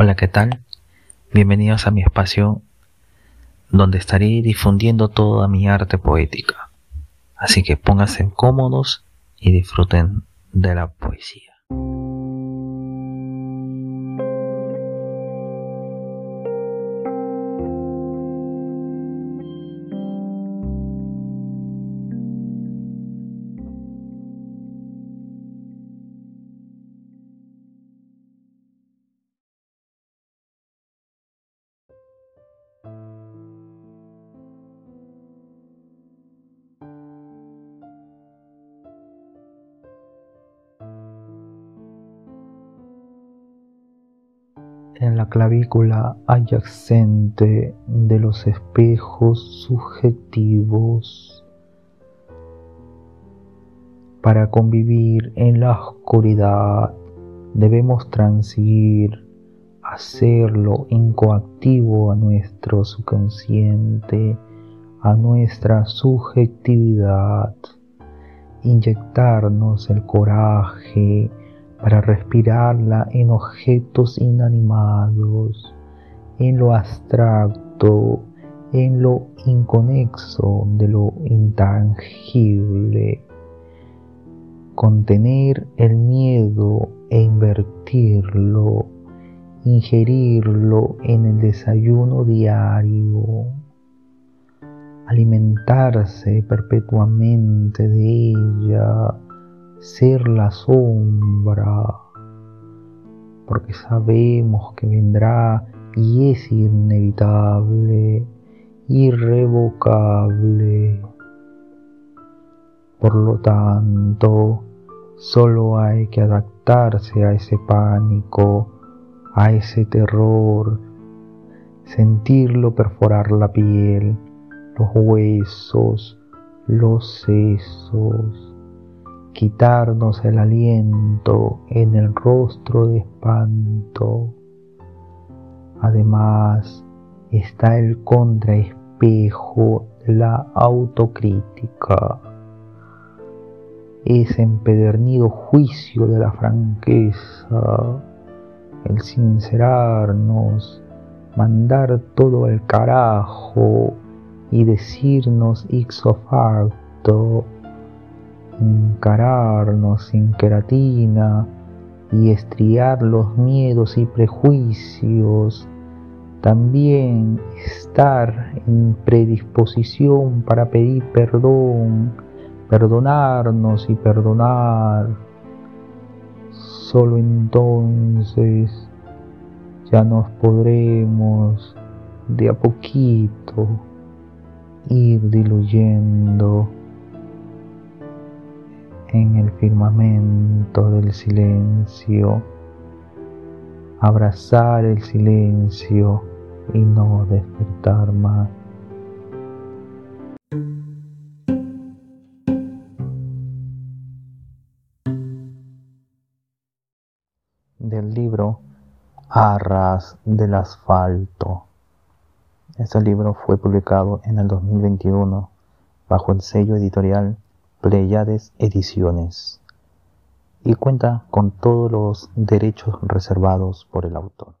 Hola, ¿qué tal? Bienvenidos a mi espacio donde estaré difundiendo toda mi arte poética. Así que pónganse cómodos y disfruten de la poesía. En la clavícula adyacente de los espejos subjetivos. Para convivir en la oscuridad debemos transigir, hacerlo incoactivo a nuestro subconsciente, a nuestra subjetividad, inyectarnos el coraje, para respirarla en objetos inanimados, en lo abstracto, en lo inconexo de lo intangible. Contener el miedo e invertirlo, ingerirlo en el desayuno diario, alimentarse perpetuamente de ella ser la sombra, porque sabemos que vendrá y es inevitable, irrevocable. Por lo tanto, solo hay que adaptarse a ese pánico, a ese terror, sentirlo perforar la piel, los huesos, los sesos quitarnos el aliento en el rostro de espanto. Además está el contraespejo de la autocrítica, ese empedernido juicio de la franqueza, el sincerarnos, mandar todo el carajo y decirnos ixo facto encararnos sin queratina y estriar los miedos y prejuicios, también estar en predisposición para pedir perdón, perdonarnos y perdonar. Solo entonces ya nos podremos de a poquito ir diluyendo en el firmamento del silencio, abrazar el silencio y no despertar más. Del libro Arras del Asfalto. Este libro fue publicado en el 2021 bajo el sello editorial Pleiades Ediciones y cuenta con todos los derechos reservados por el autor.